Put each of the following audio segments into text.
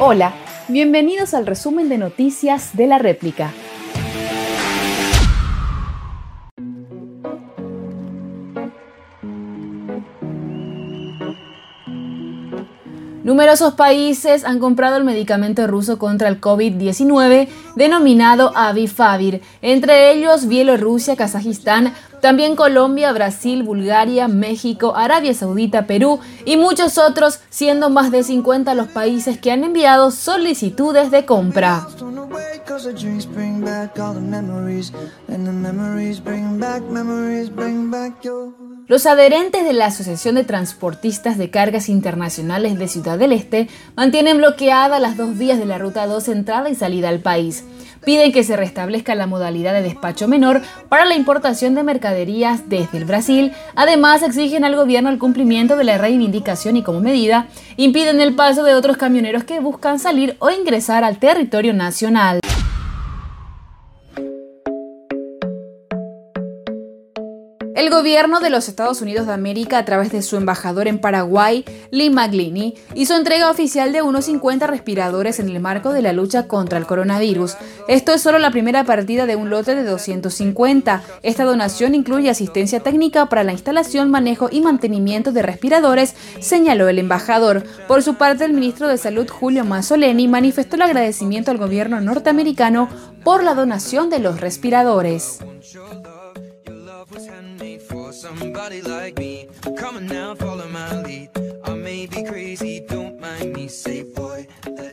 Hola, bienvenidos al resumen de noticias de la réplica. Numerosos países han comprado el medicamento ruso contra el COVID-19 denominado Avifavir, entre ellos Bielorrusia, Kazajistán, también Colombia, Brasil, Bulgaria, México, Arabia Saudita, Perú y muchos otros, siendo más de 50 los países que han enviado solicitudes de compra. Los adherentes de la Asociación de Transportistas de Cargas Internacionales de Ciudad del Este mantienen bloqueadas las dos vías de la Ruta 2 entrada y salida al país. Piden que se restablezca la modalidad de despacho menor para la importación de mercaderías desde el Brasil. Además, exigen al gobierno el cumplimiento de la reivindicación y como medida, impiden el paso de otros camioneros que buscan salir o ingresar al territorio nacional. El gobierno de los Estados Unidos de América, a través de su embajador en Paraguay, Lee McGliney, hizo entrega oficial de unos 50 respiradores en el marco de la lucha contra el coronavirus. Esto es solo la primera partida de un lote de 250. Esta donación incluye asistencia técnica para la instalación, manejo y mantenimiento de respiradores, señaló el embajador. Por su parte, el ministro de Salud, Julio Mazzoleni, manifestó el agradecimiento al gobierno norteamericano por la donación de los respiradores. Somebody like me. Come on now, follow my lead. I may be crazy,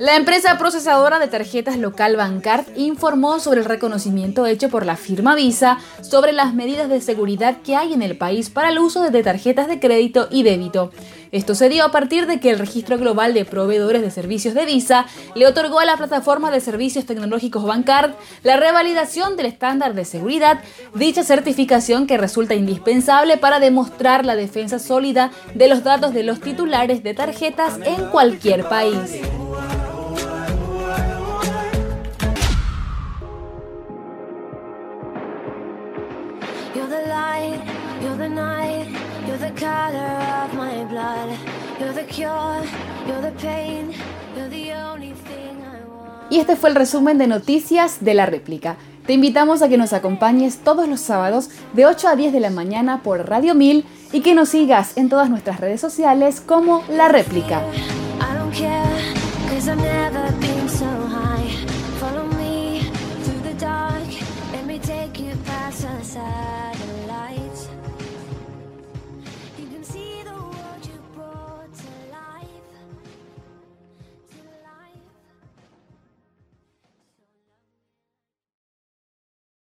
La empresa procesadora de tarjetas local Bancard informó sobre el reconocimiento hecho por la firma Visa sobre las medidas de seguridad que hay en el país para el uso de tarjetas de crédito y débito. Esto se dio a partir de que el Registro Global de Proveedores de Servicios de Visa le otorgó a la plataforma de servicios tecnológicos Bancard la revalidación del estándar de seguridad, dicha certificación que resulta indispensable para demostrar la defensa sólida de los datos de los titulares de tarjetas en cualquier país. Y este fue el resumen de noticias de la réplica. Te invitamos a que nos acompañes todos los sábados de 8 a 10 de la mañana por Radio 1000 y que nos sigas en todas nuestras redes sociales como La Réplica. you past the side